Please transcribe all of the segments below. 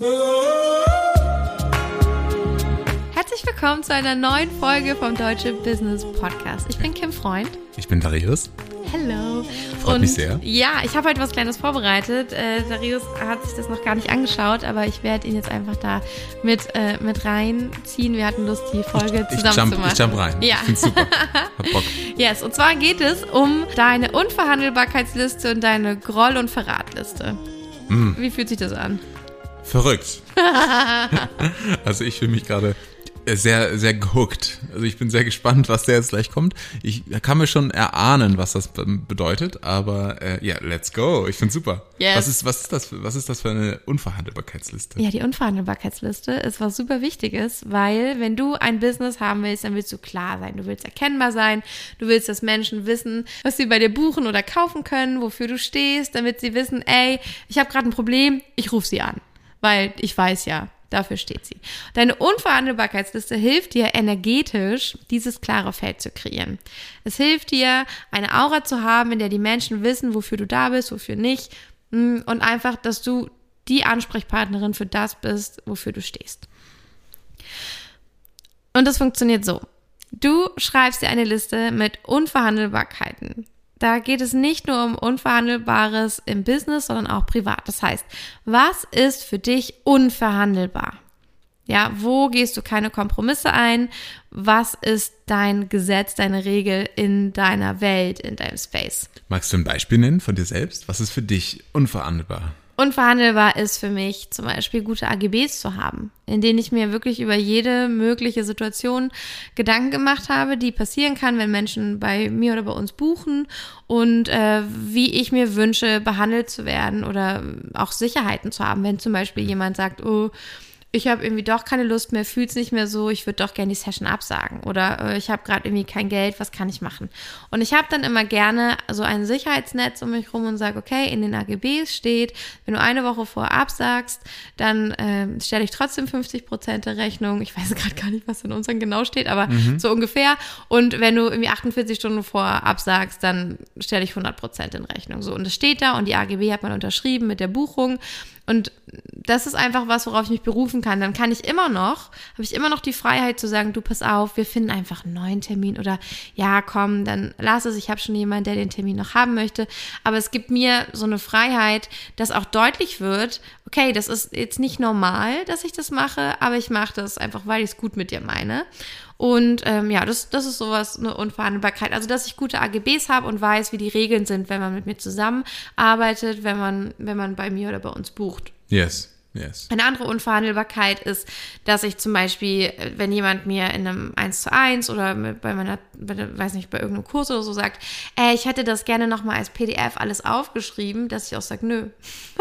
Herzlich willkommen zu einer neuen Folge vom Deutsche Business Podcast. Ich bin Kim Freund. Ich bin Darius. Hello. Freut Und mich sehr. Ja, ich habe heute was Kleines vorbereitet. Äh, Darius hat sich das noch gar nicht angeschaut, aber ich werde ihn jetzt einfach da mit, äh, mit reinziehen. Wir hatten Lust, die Folge Ich zusammen jump, zu machen. ich jump rein. Ja. Ich find's super. Hab Bock. Yes, und zwar geht es um deine Unverhandelbarkeitsliste und deine Groll- und Verratliste. Mm. Wie fühlt sich das an? Verrückt. also ich fühle mich gerade sehr, sehr gehuckt. Also ich bin sehr gespannt, was der jetzt gleich kommt. Ich kann mir schon erahnen, was das bedeutet, aber äh, ja, let's go. Ich find's super. Yes. Was ist, was ist das? Was ist das für eine Unverhandelbarkeitsliste? Ja, die Unverhandelbarkeitsliste ist was super Wichtiges, weil wenn du ein Business haben willst, dann willst du klar sein, du willst erkennbar sein, du willst, dass Menschen wissen, was sie bei dir buchen oder kaufen können, wofür du stehst, damit sie wissen, ey, ich habe gerade ein Problem, ich rufe sie an, weil ich weiß ja, Dafür steht sie. Deine Unverhandelbarkeitsliste hilft dir energetisch, dieses klare Feld zu kreieren. Es hilft dir, eine Aura zu haben, in der die Menschen wissen, wofür du da bist, wofür nicht. Und einfach, dass du die Ansprechpartnerin für das bist, wofür du stehst. Und das funktioniert so. Du schreibst dir eine Liste mit Unverhandelbarkeiten. Da geht es nicht nur um Unverhandelbares im Business, sondern auch privat. Das heißt, was ist für dich unverhandelbar? Ja, wo gehst du keine Kompromisse ein? Was ist dein Gesetz, deine Regel in deiner Welt, in deinem Space? Magst du ein Beispiel nennen von dir selbst? Was ist für dich unverhandelbar? Unverhandelbar ist für mich zum Beispiel gute AGBs zu haben, in denen ich mir wirklich über jede mögliche Situation Gedanken gemacht habe, die passieren kann, wenn Menschen bei mir oder bei uns buchen und äh, wie ich mir wünsche, behandelt zu werden oder auch Sicherheiten zu haben, wenn zum Beispiel jemand sagt, oh, ich habe irgendwie doch keine Lust mehr, fühlt's nicht mehr so, ich würde doch gerne die Session absagen oder äh, ich habe gerade irgendwie kein Geld, was kann ich machen? Und ich habe dann immer gerne so ein Sicherheitsnetz um mich rum und sage, okay, in den AGBs steht, wenn du eine Woche vorher absagst, dann äh, stelle ich trotzdem 50 Prozent der Rechnung. Ich weiß gerade gar nicht, was in unseren genau steht, aber mhm. so ungefähr. Und wenn du irgendwie 48 Stunden vorher absagst, dann stelle ich 100 Prozent in Rechnung. So und das steht da und die AGB hat man unterschrieben mit der Buchung und das ist einfach was, worauf ich mich berufen kann. Dann kann ich immer noch, habe ich immer noch die Freiheit zu sagen, du pass auf, wir finden einfach einen neuen Termin oder ja, komm, dann lass es, ich habe schon jemanden, der den Termin noch haben möchte. Aber es gibt mir so eine Freiheit, dass auch deutlich wird, okay, das ist jetzt nicht normal, dass ich das mache, aber ich mache das einfach, weil ich es gut mit dir meine. Und ähm, ja, das, das ist sowas, eine Unverhandelbarkeit. Also, dass ich gute AGBs habe und weiß, wie die Regeln sind, wenn man mit mir zusammenarbeitet, wenn man, wenn man bei mir oder bei uns bucht. Yes. Yes. Eine andere Unverhandelbarkeit ist, dass ich zum Beispiel, wenn jemand mir in einem 1 zu 1 oder bei meiner, weiß nicht, bei irgendeinem Kurs oder so sagt, ey, ich hätte das gerne nochmal als PDF alles aufgeschrieben, dass ich auch sage, nö.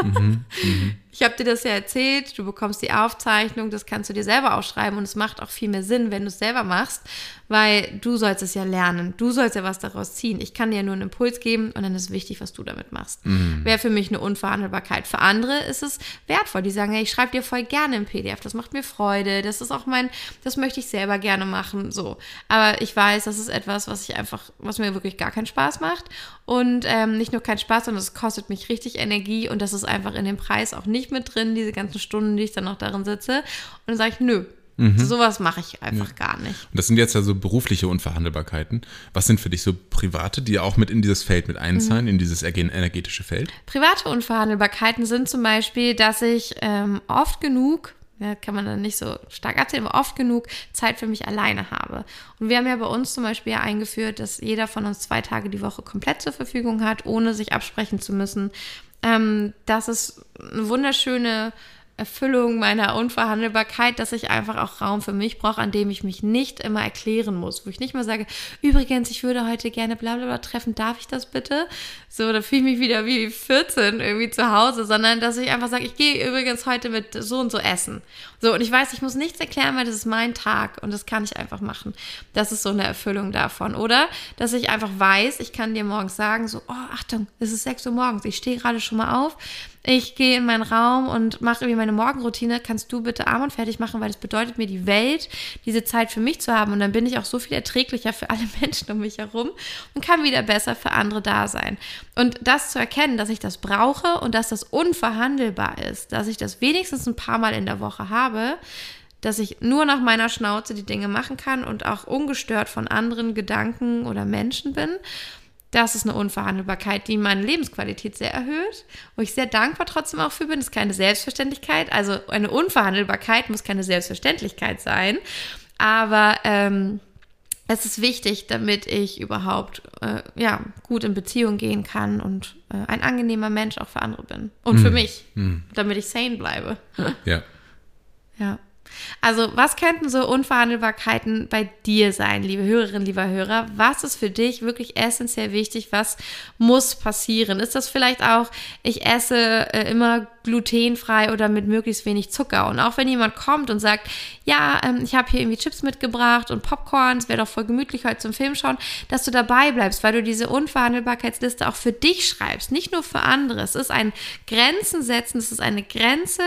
Mhm, mh. Ich habe dir das ja erzählt, du bekommst die Aufzeichnung, das kannst du dir selber aufschreiben und es macht auch viel mehr Sinn, wenn du es selber machst, weil du sollst es ja lernen, du sollst ja was daraus ziehen. Ich kann dir ja nur einen Impuls geben und dann ist wichtig, was du damit machst. Mhm. Wäre für mich eine Unverhandelbarkeit. Für andere ist es wertvoll, die sagen, hey, ich schreibe dir voll gerne im PDF, das macht mir Freude, das ist auch mein, das möchte ich selber gerne machen, so. Aber ich weiß, das ist etwas, was ich einfach, was mir wirklich gar keinen Spaß macht und ähm, nicht nur keinen Spaß, sondern es kostet mich richtig Energie und das ist einfach in dem Preis auch nicht mit drin, diese ganzen Stunden, die ich dann noch darin sitze. Und dann sage ich, nö, Mhm. Sowas mache ich einfach ja. gar nicht. Und das sind jetzt ja so berufliche Unverhandelbarkeiten. Was sind für dich so private, die auch mit in dieses Feld mit einzahlen, mhm. in dieses energetische Feld? Private Unverhandelbarkeiten sind zum Beispiel, dass ich ähm, oft genug ja, kann man dann nicht so stark erzählen, aber oft genug Zeit für mich alleine habe. Und wir haben ja bei uns zum Beispiel eingeführt, dass jeder von uns zwei Tage die Woche komplett zur Verfügung hat, ohne sich absprechen zu müssen. Ähm, das ist eine wunderschöne Erfüllung meiner Unverhandelbarkeit, dass ich einfach auch Raum für mich brauche, an dem ich mich nicht immer erklären muss, wo ich nicht mal sage, übrigens, ich würde heute gerne bla bla bla treffen, darf ich das bitte? So, da fühle ich mich wieder wie 14 irgendwie zu Hause, sondern dass ich einfach sage, ich gehe übrigens heute mit so und so essen. So, und ich weiß, ich muss nichts erklären, weil das ist mein Tag und das kann ich einfach machen. Das ist so eine Erfüllung davon. Oder, dass ich einfach weiß, ich kann dir morgens sagen, so, oh, Achtung, es ist 6 Uhr morgens, ich stehe gerade schon mal auf, ich gehe in meinen Raum und mache irgendwie meine Morgenroutine, kannst du bitte arm und fertig machen, weil das bedeutet mir die Welt, diese Zeit für mich zu haben und dann bin ich auch so viel erträglicher für alle Menschen um mich herum und kann wieder besser für andere da sein. Und das zu erkennen, dass ich das brauche und dass das unverhandelbar ist, dass ich das wenigstens ein paar Mal in der Woche habe, dass ich nur nach meiner Schnauze die Dinge machen kann und auch ungestört von anderen Gedanken oder Menschen bin. Das ist eine Unverhandelbarkeit, die meine Lebensqualität sehr erhöht, wo ich sehr dankbar trotzdem auch für bin. Das ist keine Selbstverständlichkeit. Also eine Unverhandelbarkeit muss keine Selbstverständlichkeit sein. Aber ähm, es ist wichtig, damit ich überhaupt äh, ja, gut in Beziehung gehen kann und äh, ein angenehmer Mensch auch für andere bin. Und mm. für mich, mm. damit ich sane bleibe. Ja. Ja. Also, was könnten so Unverhandelbarkeiten bei dir sein, liebe Hörerinnen, lieber Hörer? Was ist für dich wirklich essentiell wichtig? Was muss passieren? Ist das vielleicht auch, ich esse äh, immer glutenfrei oder mit möglichst wenig Zucker? Und auch wenn jemand kommt und sagt, ja, ähm, ich habe hier irgendwie Chips mitgebracht und Popcorn, es wäre doch voll gemütlich heute zum Film schauen, dass du dabei bleibst, weil du diese Unverhandelbarkeitsliste auch für dich schreibst, nicht nur für andere. Es ist ein Grenzen setzen, es ist eine Grenze,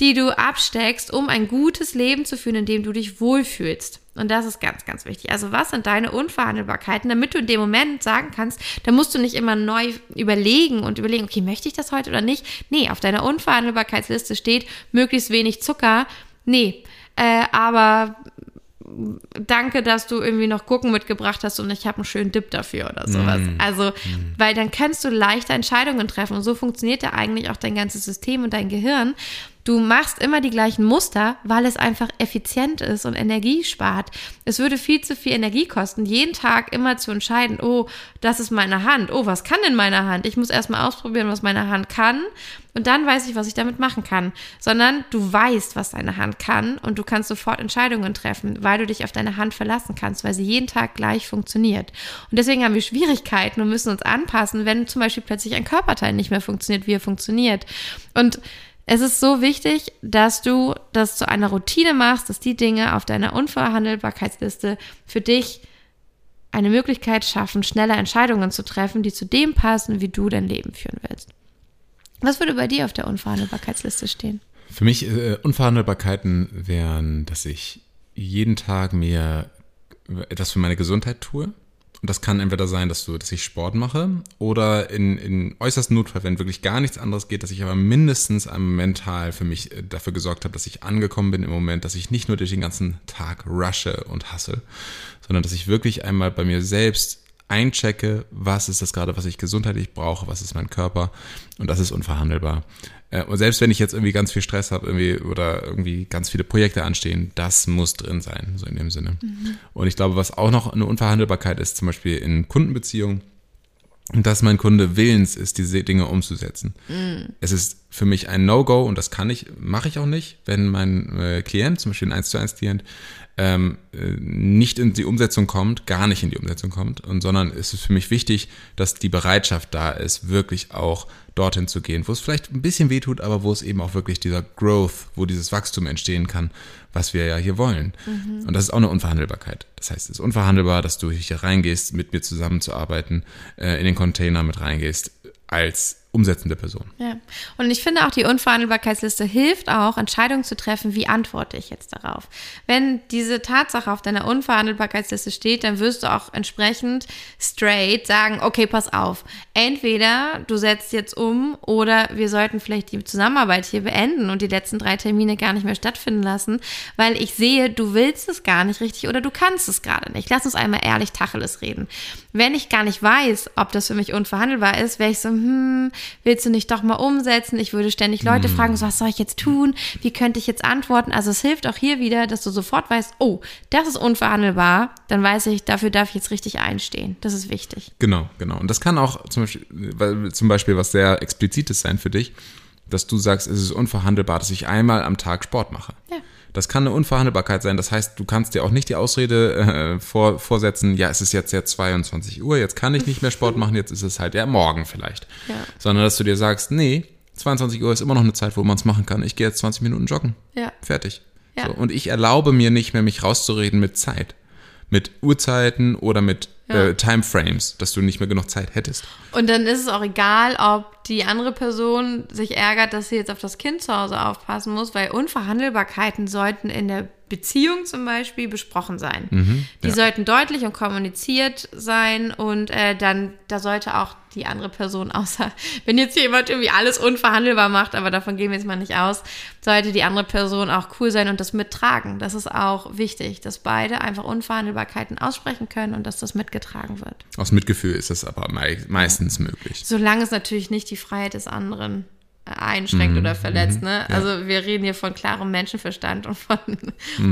die du absteckst, um ein gutes Leben zu führen, in dem du dich wohlfühlst. Und das ist ganz, ganz wichtig. Also was sind deine Unverhandelbarkeiten, damit du in dem Moment sagen kannst, da musst du nicht immer neu überlegen und überlegen, okay, möchte ich das heute oder nicht? Nee, auf deiner Unverhandelbarkeitsliste steht möglichst wenig Zucker. Nee, äh, aber danke, dass du irgendwie noch Gurken mitgebracht hast und ich habe einen schönen Dip dafür oder sowas. Mm. Also, mm. weil dann kannst du leichter Entscheidungen treffen und so funktioniert ja eigentlich auch dein ganzes System und dein Gehirn. Du machst immer die gleichen Muster, weil es einfach effizient ist und Energie spart. Es würde viel zu viel Energie kosten, jeden Tag immer zu entscheiden, oh, das ist meine Hand. Oh, was kann denn meine Hand? Ich muss erstmal ausprobieren, was meine Hand kann und dann weiß ich, was ich damit machen kann. Sondern du weißt, was deine Hand kann und du kannst sofort Entscheidungen treffen, weil du dich auf deine Hand verlassen kannst, weil sie jeden Tag gleich funktioniert. Und deswegen haben wir Schwierigkeiten und müssen uns anpassen, wenn zum Beispiel plötzlich ein Körperteil nicht mehr funktioniert, wie er funktioniert. Und es ist so wichtig, dass du das zu einer Routine machst, dass die Dinge auf deiner Unverhandelbarkeitsliste für dich eine Möglichkeit schaffen, schneller Entscheidungen zu treffen, die zu dem passen, wie du dein Leben führen willst. Was würde bei dir auf der Unverhandelbarkeitsliste stehen? Für mich äh, Unverhandelbarkeiten wären, dass ich jeden Tag mir etwas für meine Gesundheit tue. Und das kann entweder sein, dass, du, dass ich Sport mache oder in, in äußersten Notfall, wenn wirklich gar nichts anderes geht, dass ich aber mindestens mental für mich äh, dafür gesorgt habe, dass ich angekommen bin im Moment, dass ich nicht nur durch den ganzen Tag rushe und hasse, sondern dass ich wirklich einmal bei mir selbst einchecke, was ist das gerade, was ich gesundheitlich brauche, was ist mein Körper und das ist unverhandelbar. Äh, und selbst wenn ich jetzt irgendwie ganz viel Stress habe irgendwie oder irgendwie ganz viele Projekte anstehen, das muss drin sein, so in dem Sinne. Mhm. Und ich glaube, was auch noch eine Unverhandelbarkeit ist, zum Beispiel in Kundenbeziehungen, dass mein Kunde willens ist, diese Dinge umzusetzen. Mm. Es ist für mich ein No-Go und das kann ich, mache ich auch nicht, wenn mein äh, Klient, zum Beispiel ein 1 zu 1 Klient, ähm, äh, nicht in die Umsetzung kommt, gar nicht in die Umsetzung kommt, und, sondern es ist für mich wichtig, dass die Bereitschaft da ist, wirklich auch dorthin zu gehen, wo es vielleicht ein bisschen weh tut, aber wo es eben auch wirklich dieser Growth, wo dieses Wachstum entstehen kann, was wir ja hier wollen. Mhm. Und das ist auch eine Unverhandelbarkeit. Das heißt, es ist unverhandelbar, dass du hier reingehst, mit mir zusammenzuarbeiten, äh, in den Container mit reingehst, als umsetzende Person. Ja. Und ich finde auch, die Unverhandelbarkeitsliste hilft auch, Entscheidungen zu treffen, wie antworte ich jetzt darauf. Wenn diese Tatsache auf deiner Unverhandelbarkeitsliste steht, dann wirst du auch entsprechend straight sagen, okay, pass auf. Entweder du setzt jetzt um oder wir sollten vielleicht die Zusammenarbeit hier beenden und die letzten drei Termine gar nicht mehr stattfinden lassen, weil ich sehe, du willst es gar nicht richtig oder du kannst es gerade nicht. Lass uns einmal ehrlich Tacheles reden. Wenn ich gar nicht weiß, ob das für mich unverhandelbar ist, wäre ich so, hm, willst du nicht doch mal umsetzen? Ich würde ständig Leute mm. fragen, so, was soll ich jetzt tun? Wie könnte ich jetzt antworten? Also es hilft auch hier wieder, dass du sofort weißt, oh, das ist unverhandelbar. Dann weiß ich, dafür darf ich jetzt richtig einstehen. Das ist wichtig. Genau, genau. Und das kann auch zum Beispiel, zum Beispiel was sehr explizites sein für dich, dass du sagst, es ist unverhandelbar, dass ich einmal am Tag Sport mache. Ja. Das kann eine Unverhandelbarkeit sein. Das heißt, du kannst dir auch nicht die Ausrede äh, vor, vorsetzen, ja, es ist jetzt ja 22 Uhr, jetzt kann ich nicht mehr Sport machen, jetzt ist es halt ja morgen vielleicht. Ja. Sondern dass du dir sagst, nee, 22 Uhr ist immer noch eine Zeit, wo man es machen kann. Ich gehe jetzt 20 Minuten joggen. Ja. Fertig. Ja. So, und ich erlaube mir nicht mehr, mich rauszureden mit Zeit. Mit Uhrzeiten oder mit Ja. äh, Timeframes, dass du nicht mehr genug Zeit hättest. Und dann ist es auch egal, ob die andere Person sich ärgert, dass sie jetzt auf das Kind zu Hause aufpassen muss, weil Unverhandelbarkeiten sollten in der Beziehung zum Beispiel besprochen sein. die Mhm, ja. sollten deutlich und kommuniziert sein und äh, dann, da sollte auch die andere Person, außer wenn jetzt jemand irgendwie alles unverhandelbar macht, aber davon gehen wir jetzt mal nicht aus, sollte die andere Person auch cool sein und das mittragen. Das ist auch wichtig, dass beide einfach Unverhandelbarkeiten aussprechen können und dass das mitgetragen wird. Aus Mitgefühl ist das aber mei meistens möglich. Solange es natürlich nicht die Freiheit des anderen einschränkt oder verletzt. Ne? Also wir reden hier von klarem Menschenverstand und von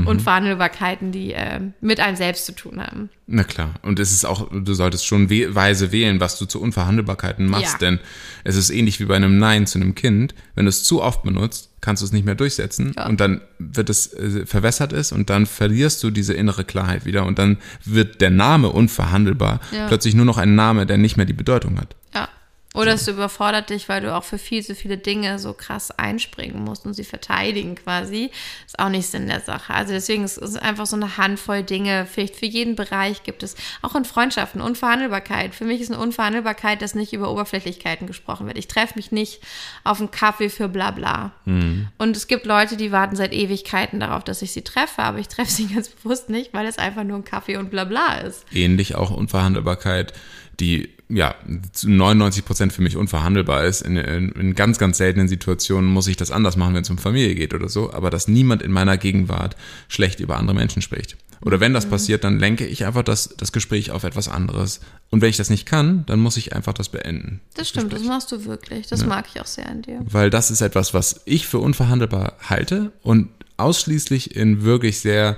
Unverhandelbarkeiten, die äh, mit einem selbst zu tun haben. Na klar. Und es ist auch, du solltest schon we weise wählen, was du zu Unverhandelbarkeiten machst, Ja. denn es ist ähnlich wie bei einem Nein zu einem Kind. Wenn du es zu oft benutzt, kannst du es nicht mehr durchsetzen Ja. und dann wird es äh, verwässert ist und dann verlierst du diese innere Klarheit wieder und dann wird der Name unverhandelbar Ja. plötzlich nur noch ein Name, der nicht mehr die Bedeutung hat. Ja. Oder es überfordert dich, weil du auch für viel zu viele Dinge so krass einspringen musst und sie verteidigen quasi. Ist auch nicht Sinn der Sache. Also deswegen ist es einfach so eine Handvoll Dinge. Vielleicht für jeden Bereich gibt es auch in Freundschaften Unverhandelbarkeit. Für mich ist eine Unverhandelbarkeit, dass nicht über Oberflächlichkeiten gesprochen wird. Ich treffe mich nicht auf einen Kaffee für bla bla. Und es gibt Leute, die warten seit Ewigkeiten darauf, dass ich sie treffe, aber ich treffe sie ganz bewusst nicht, weil es einfach nur ein Kaffee und bla bla ist. ähnlich auch Unverhandelbarkeit, die ja zu 99 Prozent für mich unverhandelbar ist. In, in, in ganz, ganz seltenen Situationen muss ich das anders machen, wenn es um Familie geht oder so, aber dass niemand in meiner Gegenwart schlecht über andere Menschen spricht. Oder wenn Mhm. das passiert, dann lenke ich einfach das, das Gespräch auf etwas anderes. Und wenn ich das nicht kann, dann muss ich einfach das beenden. Das stimmt, das machst du wirklich. Das mag ich auch sehr an dir. Weil das ist etwas, was ich für unverhandelbar halte und ausschließlich in wirklich sehr,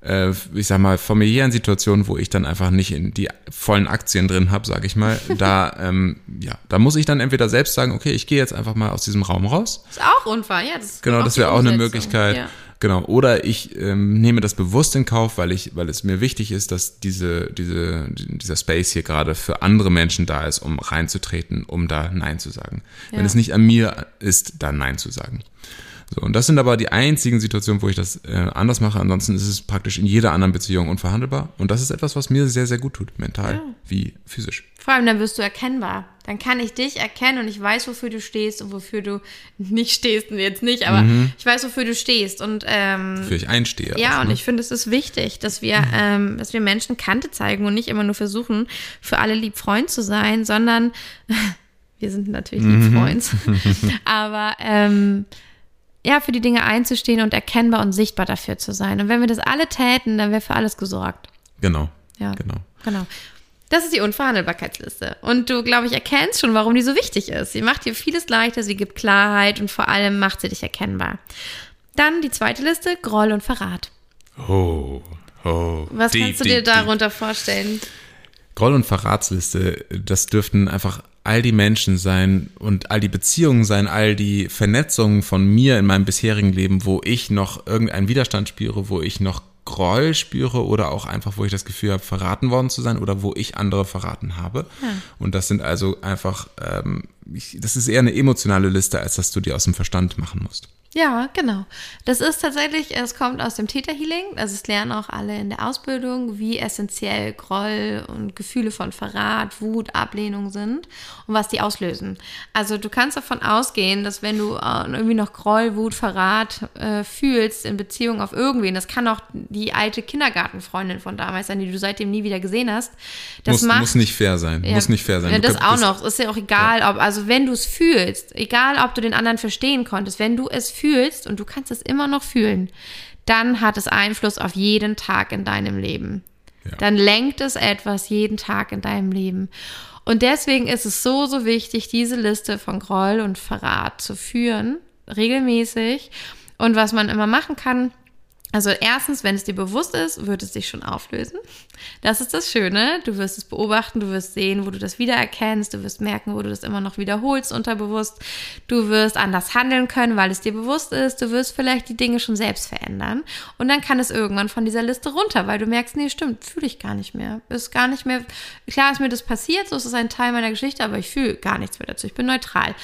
äh, ich sag mal, familiären Situationen, wo ich dann einfach nicht in die vollen Aktien drin habe, sage ich mal, da, ähm, ja, da muss ich dann entweder selbst sagen, okay, ich gehe jetzt einfach mal aus diesem Raum raus. Ist auch Unfall, ja. Das Genau, das wäre auch eine. Möglichkeit. Ja. Genau. Oder ich ähm, nehme das bewusst in Kauf, weil ich, weil es mir wichtig ist, dass diese, diese, dieser Space hier gerade für andere Menschen da ist, um reinzutreten, um da Nein zu sagen. Wenn Ja. es nicht an mir ist, da Nein zu sagen. So, und das sind aber die einzigen Situationen, wo ich das äh, anders mache. Ansonsten ist es praktisch in jeder anderen Beziehung unverhandelbar. Und das ist etwas, was mir sehr, sehr gut tut, mental Ja. wie physisch. Vor allem, dann wirst du erkennbar. Dann kann ich dich erkennen und ich weiß, wofür du stehst und wofür du nicht stehst. Und jetzt nicht, aber ich weiß, wofür du stehst. Und ähm, Für ich einstehe. Ja, und ne? ich finde, es ist wichtig, dass wir, ähm, dass wir Menschen Kante zeigen und nicht immer nur versuchen, für alle lieb Freund zu sein, sondern wir sind natürlich lieb Freund, aber ähm, ja, für die Dinge einzustehen und erkennbar und sichtbar dafür zu sein. Und wenn wir das alle täten, dann wäre für alles gesorgt. Genau. Ja, Genau. genau. Das ist die Unverhandelbarkeitsliste. Und du, glaube ich, erkennst schon, warum die so wichtig ist. Sie macht dir vieles leichter, sie gibt Klarheit und vor allem macht sie dich erkennbar. Dann die zweite Liste, Groll und Verrat. Oh, oh. Was Deep, kannst du dir deep, deep. darunter vorstellen? Groll- und Verratsliste, das dürften einfach all die Menschen sein und all die Beziehungen sein, all die Vernetzungen von mir in meinem bisherigen Leben, wo ich noch irgendeinen Widerstand spüre, wo ich noch Groll spüre oder auch einfach, wo ich das Gefühl habe, verraten worden zu sein oder wo ich andere verraten habe. Und das sind also einfach, ähm, ich, das ist eher eine emotionale Liste, als dass du die aus dem Verstand machen musst. Ja, genau. Das ist tatsächlich, es kommt aus dem Täterhealing. Also es lernen auch alle in der Ausbildung, wie essentiell Groll und Gefühle von Verrat, Wut, Ablehnung sind und was die auslösen. Also du kannst davon ausgehen, dass wenn du äh, irgendwie noch Groll, Wut, Verrat äh, fühlst in Beziehung auf irgendwen, das kann auch die alte Kindergartenfreundin von damals sein, die du seitdem nie wieder gesehen hast. Das Muss, macht muss nicht fair sein. ja, muss nicht fair sein. Ja, das auch noch. Ist ja auch egal, ob, also wenn du es fühlst, egal ob du den anderen verstehen konntest, wenn du es fühlst und du kannst es immer noch fühlen, dann hat es Einfluss auf jeden Tag in deinem Leben. Ja. Dann lenkt es etwas jeden Tag in deinem Leben. Und deswegen ist es so, so wichtig, diese Liste von Groll und Verrat zu führen, regelmäßig. Und was man immer machen kann, also erstens, wenn es dir bewusst ist, wird es dich schon auflösen. Das ist das Schöne. Du wirst es beobachten, du wirst sehen, wo du das wiedererkennst, du wirst merken, wo du das immer noch wiederholst unterbewusst. Du wirst anders handeln können, weil es dir bewusst ist. Du wirst vielleicht die Dinge schon selbst verändern. Und dann kann es irgendwann von dieser Liste runter, weil du merkst, nee, stimmt, fühle ich gar nicht mehr. Ist gar nicht mehr, klar ist mir das passiert, so ist es ein Teil meiner Geschichte, aber ich fühle gar nichts mehr dazu. Ich bin neutral.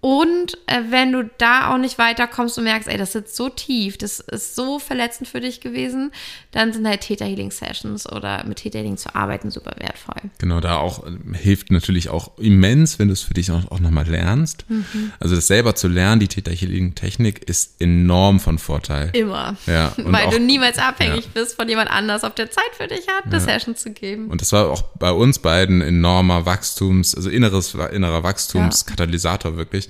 Und äh, wenn du da auch nicht weiterkommst und merkst, ey, das sitzt so tief, das ist so verletzend für dich gewesen, dann sind halt Theta Healing Sessions oder mit Theta Healing zu arbeiten super wertvoll. Genau, da auch äh, hilft natürlich auch immens, wenn du es für dich auch, auch nochmal lernst. Mhm. Also das selber zu lernen, die Theta Healing Technik ist enorm von Vorteil. Immer. Ja, Weil auch, du niemals abhängig ja. bist von jemand anders, ob der Zeit für dich hat, eine ja. Session zu geben. Und das war auch bei uns beiden enormer Wachstums, also inneres, innerer Wachstumskatalysator ja. wirklich.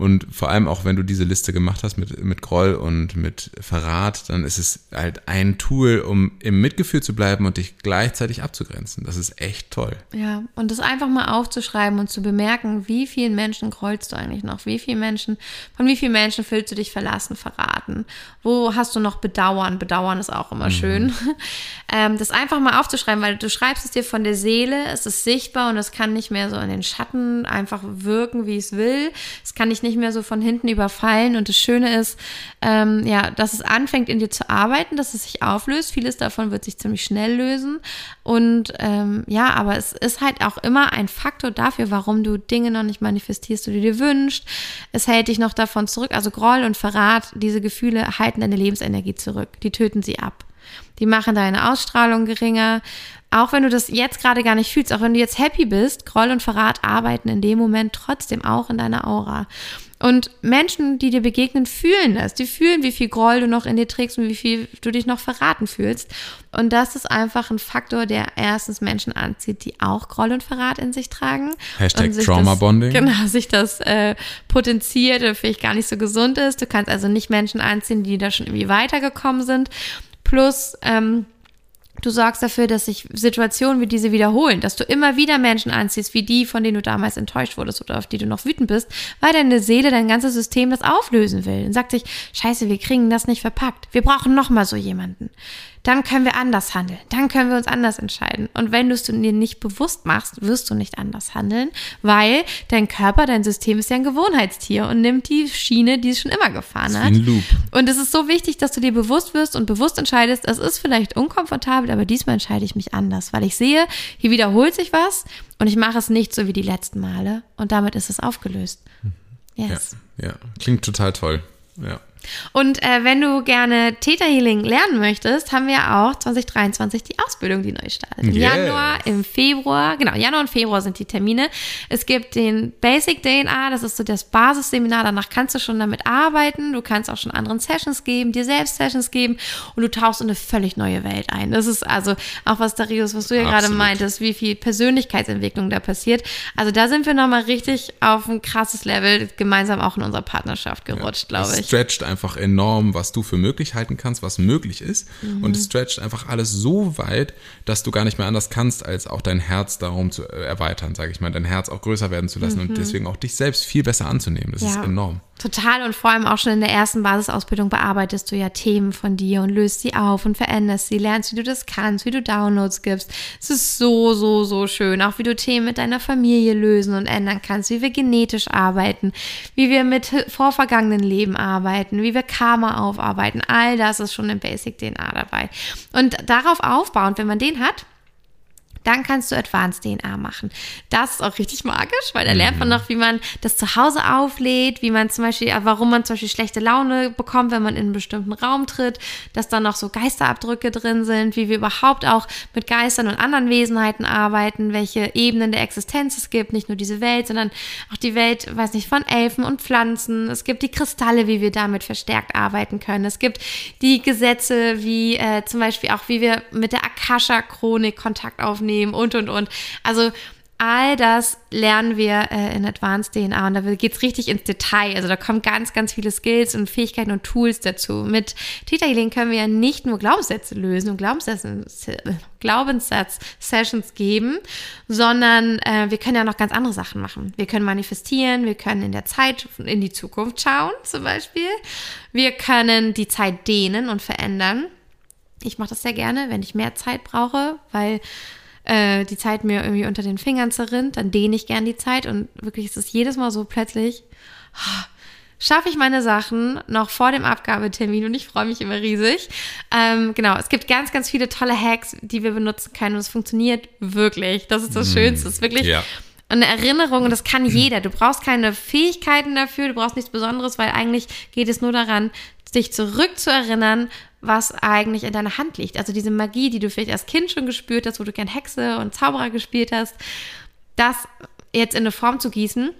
Und vor allem auch, wenn du diese Liste gemacht hast mit, mit Groll und mit Verrat, dann ist es halt ein Tool, um im Mitgefühl zu bleiben und dich gleichzeitig abzugrenzen. Das ist echt toll. Ja, und das einfach mal aufzuschreiben und zu bemerken, wie vielen Menschen grollst du eigentlich noch? Wie viele Menschen, von wie vielen Menschen fühlst du dich verlassen, verraten? Wo hast du noch Bedauern? Bedauern ist auch immer mhm. schön. ähm, das einfach mal aufzuschreiben, weil du schreibst es dir von der Seele, es ist sichtbar und es kann nicht mehr so in den Schatten einfach wirken, wie es will. Es kann dich nicht nicht mehr so von hinten überfallen. Und das Schöne ist, ähm, ja, dass es anfängt in dir zu arbeiten, dass es sich auflöst. Vieles davon wird sich ziemlich schnell lösen. Und ähm, ja, aber es ist halt auch immer ein Faktor dafür, warum du Dinge noch nicht manifestierst, die du dir wünschst. Es hält dich noch davon zurück. Also Groll und Verrat, diese Gefühle halten deine Lebensenergie zurück. Die töten sie ab. Die machen deine Ausstrahlung geringer. Auch wenn du das jetzt gerade gar nicht fühlst, auch wenn du jetzt happy bist, Groll und Verrat arbeiten in dem Moment trotzdem auch in deiner Aura. Und Menschen, die dir begegnen, fühlen das. Die fühlen, wie viel Groll du noch in dir trägst und wie viel du dich noch verraten fühlst. Und das ist einfach ein Faktor, der erstens Menschen anzieht, die auch Groll und Verrat in sich tragen. Hashtag Trauma Bonding. Genau, sich das äh, potenziert oder vielleicht gar nicht so gesund ist. Du kannst also nicht Menschen anziehen, die da schon irgendwie weitergekommen sind. Plus, ähm, Du sorgst dafür, dass sich Situationen wie diese wiederholen, dass du immer wieder Menschen anziehst, wie die, von denen du damals enttäuscht wurdest oder auf die du noch wütend bist, weil deine Seele, dein ganzes System das auflösen will und sagt sich, scheiße, wir kriegen das nicht verpackt. Wir brauchen nochmal so jemanden dann können wir anders handeln. Dann können wir uns anders entscheiden. Und wenn du es dir nicht bewusst machst, wirst du nicht anders handeln, weil dein Körper, dein System ist ja ein Gewohnheitstier und nimmt die Schiene, die es schon immer gefahren hat. Und es ist so wichtig, dass du dir bewusst wirst und bewusst entscheidest, es ist vielleicht unkomfortabel, aber diesmal entscheide ich mich anders, weil ich sehe, hier wiederholt sich was und ich mache es nicht so wie die letzten Male und damit ist es aufgelöst. Mhm. Yes. Ja, ja. klingt total toll. Ja. Und äh, wenn du gerne Theta Healing lernen möchtest, haben wir auch 2023 die Ausbildung, die neu startet. Im yes. Januar, im Februar, genau, Januar und Februar sind die Termine. Es gibt den Basic DNA, das ist so das Basisseminar, danach kannst du schon damit arbeiten. Du kannst auch schon anderen Sessions geben, dir selbst Sessions geben und du tauchst in eine völlig neue Welt ein. Das ist also auch was, Darius, was du ja gerade meintest, wie viel Persönlichkeitsentwicklung da passiert. Also da sind wir nochmal richtig auf ein krasses Level gemeinsam auch in unserer Partnerschaft gerutscht, ja, glaube ich. Stretched einfach enorm, was du für möglich halten kannst, was möglich ist. Mhm. Und es stretcht einfach alles so weit, dass du gar nicht mehr anders kannst, als auch dein Herz darum zu äh, erweitern, sage ich mal, dein Herz auch größer werden zu lassen mhm. und deswegen auch dich selbst viel besser anzunehmen. Das ja. ist enorm. Total und vor allem auch schon in der ersten Basisausbildung bearbeitest du ja Themen von dir und löst sie auf und veränderst sie, lernst, wie du das kannst, wie du Downloads gibst. Es ist so, so, so schön. Auch wie du Themen mit deiner Familie lösen und ändern kannst, wie wir genetisch arbeiten, wie wir mit vorvergangenen Leben arbeiten, wie wir Karma aufarbeiten. All das ist schon im Basic DNA dabei. Und darauf aufbauend, wenn man den hat, dann kannst du Advanced DNA machen. Das ist auch richtig magisch, weil da lernt man mhm. noch, wie man das zu Hause auflädt, wie man zum Beispiel, warum man zum Beispiel schlechte Laune bekommt, wenn man in einen bestimmten Raum tritt, dass da noch so Geisterabdrücke drin sind, wie wir überhaupt auch mit Geistern und anderen Wesenheiten arbeiten, welche Ebenen der Existenz es gibt, nicht nur diese Welt, sondern auch die Welt, weiß nicht, von Elfen und Pflanzen. Es gibt die Kristalle, wie wir damit verstärkt arbeiten können. Es gibt die Gesetze, wie äh, zum Beispiel auch, wie wir mit der Akasha-Chronik Kontakt aufnehmen nehmen und, und, und. Also all das lernen wir äh, in Advanced DNA und da geht es richtig ins Detail. Also da kommen ganz, ganz viele Skills und Fähigkeiten und Tools dazu. Mit Theta Healing können wir ja nicht nur Glaubenssätze lösen und Glaubenssatz-Sessions geben, sondern äh, wir können ja noch ganz andere Sachen machen. Wir können manifestieren, wir können in der Zeit in die Zukunft schauen zum Beispiel. Wir können die Zeit dehnen und verändern. Ich mache das sehr gerne, wenn ich mehr Zeit brauche, weil äh, die Zeit mir irgendwie unter den Fingern zerrinnt, dann dehne ich gern die Zeit und wirklich ist es jedes Mal so plötzlich, schaffe ich meine Sachen noch vor dem Abgabetermin und ich freue mich immer riesig. Ähm, genau, es gibt ganz, ganz viele tolle Hacks, die wir benutzen können und es funktioniert wirklich. Das ist das mm, Schönste. Es ist wirklich. Ja eine Erinnerung, und das kann jeder. Du brauchst keine Fähigkeiten dafür, du brauchst nichts Besonderes, weil eigentlich geht es nur daran, dich zurückzuerinnern, was eigentlich in deiner Hand liegt. Also diese Magie, die du vielleicht als Kind schon gespürt hast, wo du gern Hexe und Zauberer gespielt hast, das jetzt in eine Form zu gießen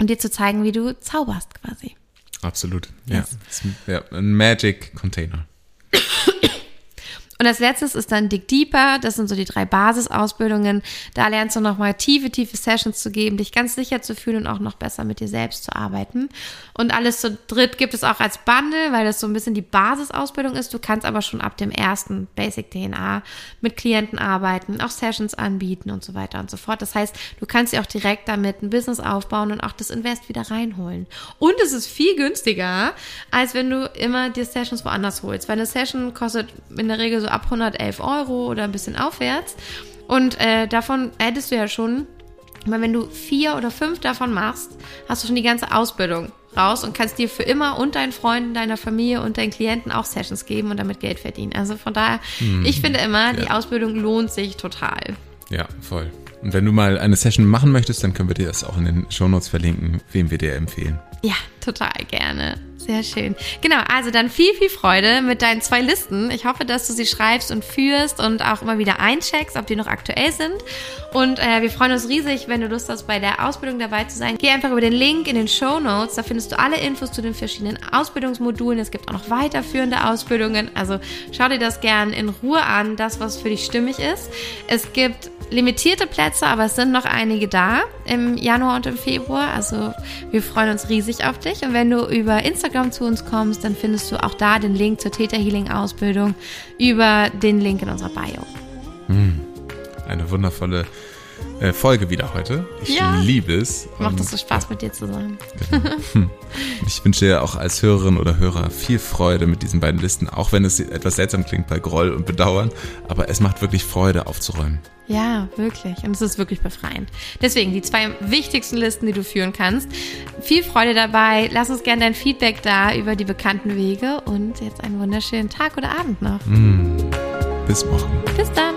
und dir zu zeigen, wie du zauberst quasi. Absolut. Yes. Ja. ja. Ein Magic Container. Und als letztes ist dann Dig Deeper. Das sind so die drei Basisausbildungen. Da lernst du nochmal tiefe, tiefe Sessions zu geben, dich ganz sicher zu fühlen und auch noch besser mit dir selbst zu arbeiten. Und alles zu dritt gibt es auch als Bundle, weil das so ein bisschen die Basisausbildung ist. Du kannst aber schon ab dem ersten Basic DNA mit Klienten arbeiten, auch Sessions anbieten und so weiter und so fort. Das heißt, du kannst dir auch direkt damit ein Business aufbauen und auch das Invest wieder reinholen. Und es ist viel günstiger, als wenn du immer dir Sessions woanders holst. Weil eine Session kostet in der Regel so ab 111 Euro oder ein bisschen aufwärts. Und äh, davon hättest du ja schon, weil wenn du vier oder fünf davon machst, hast du schon die ganze Ausbildung raus und kannst dir für immer und deinen Freunden, deiner Familie und deinen Klienten auch Sessions geben und damit Geld verdienen. Also von daher, hm. ich finde immer, die Ausbildung lohnt sich total. Ja, voll. Und wenn du mal eine Session machen möchtest, dann können wir dir das auch in den Shownotes verlinken, wem wir dir empfehlen. Ja, total gerne. Sehr schön. Genau, also dann viel, viel Freude mit deinen zwei Listen. Ich hoffe, dass du sie schreibst und führst und auch immer wieder eincheckst, ob die noch aktuell sind. Und äh, wir freuen uns riesig, wenn du Lust hast, bei der Ausbildung dabei zu sein. Geh einfach über den Link in den Show Notes. Da findest du alle Infos zu den verschiedenen Ausbildungsmodulen. Es gibt auch noch weiterführende Ausbildungen. Also schau dir das gern in Ruhe an, das, was für dich stimmig ist. Es gibt limitierte Plätze, aber es sind noch einige da im Januar und im Februar. Also wir freuen uns riesig auf dich. Und wenn du über Instagram zu uns kommst, dann findest du auch da den Link zur Theta Healing Ausbildung über den Link in unserer Bio. Hm. Eine wundervolle äh, Folge wieder heute. Ich ja. liebe es. Macht es so Spaß mit dir zu sein. Genau. Ich wünsche dir auch als Hörerin oder Hörer viel Freude mit diesen beiden Listen, auch wenn es etwas seltsam klingt bei Groll und Bedauern, aber es macht wirklich Freude aufzuräumen. Ja, wirklich. Und es ist wirklich befreiend. Deswegen die zwei wichtigsten Listen, die du führen kannst. Viel Freude dabei. Lass uns gerne dein Feedback da über die bekannten Wege und jetzt einen wunderschönen Tag oder Abend noch. Mm. Bis morgen. Bis dann.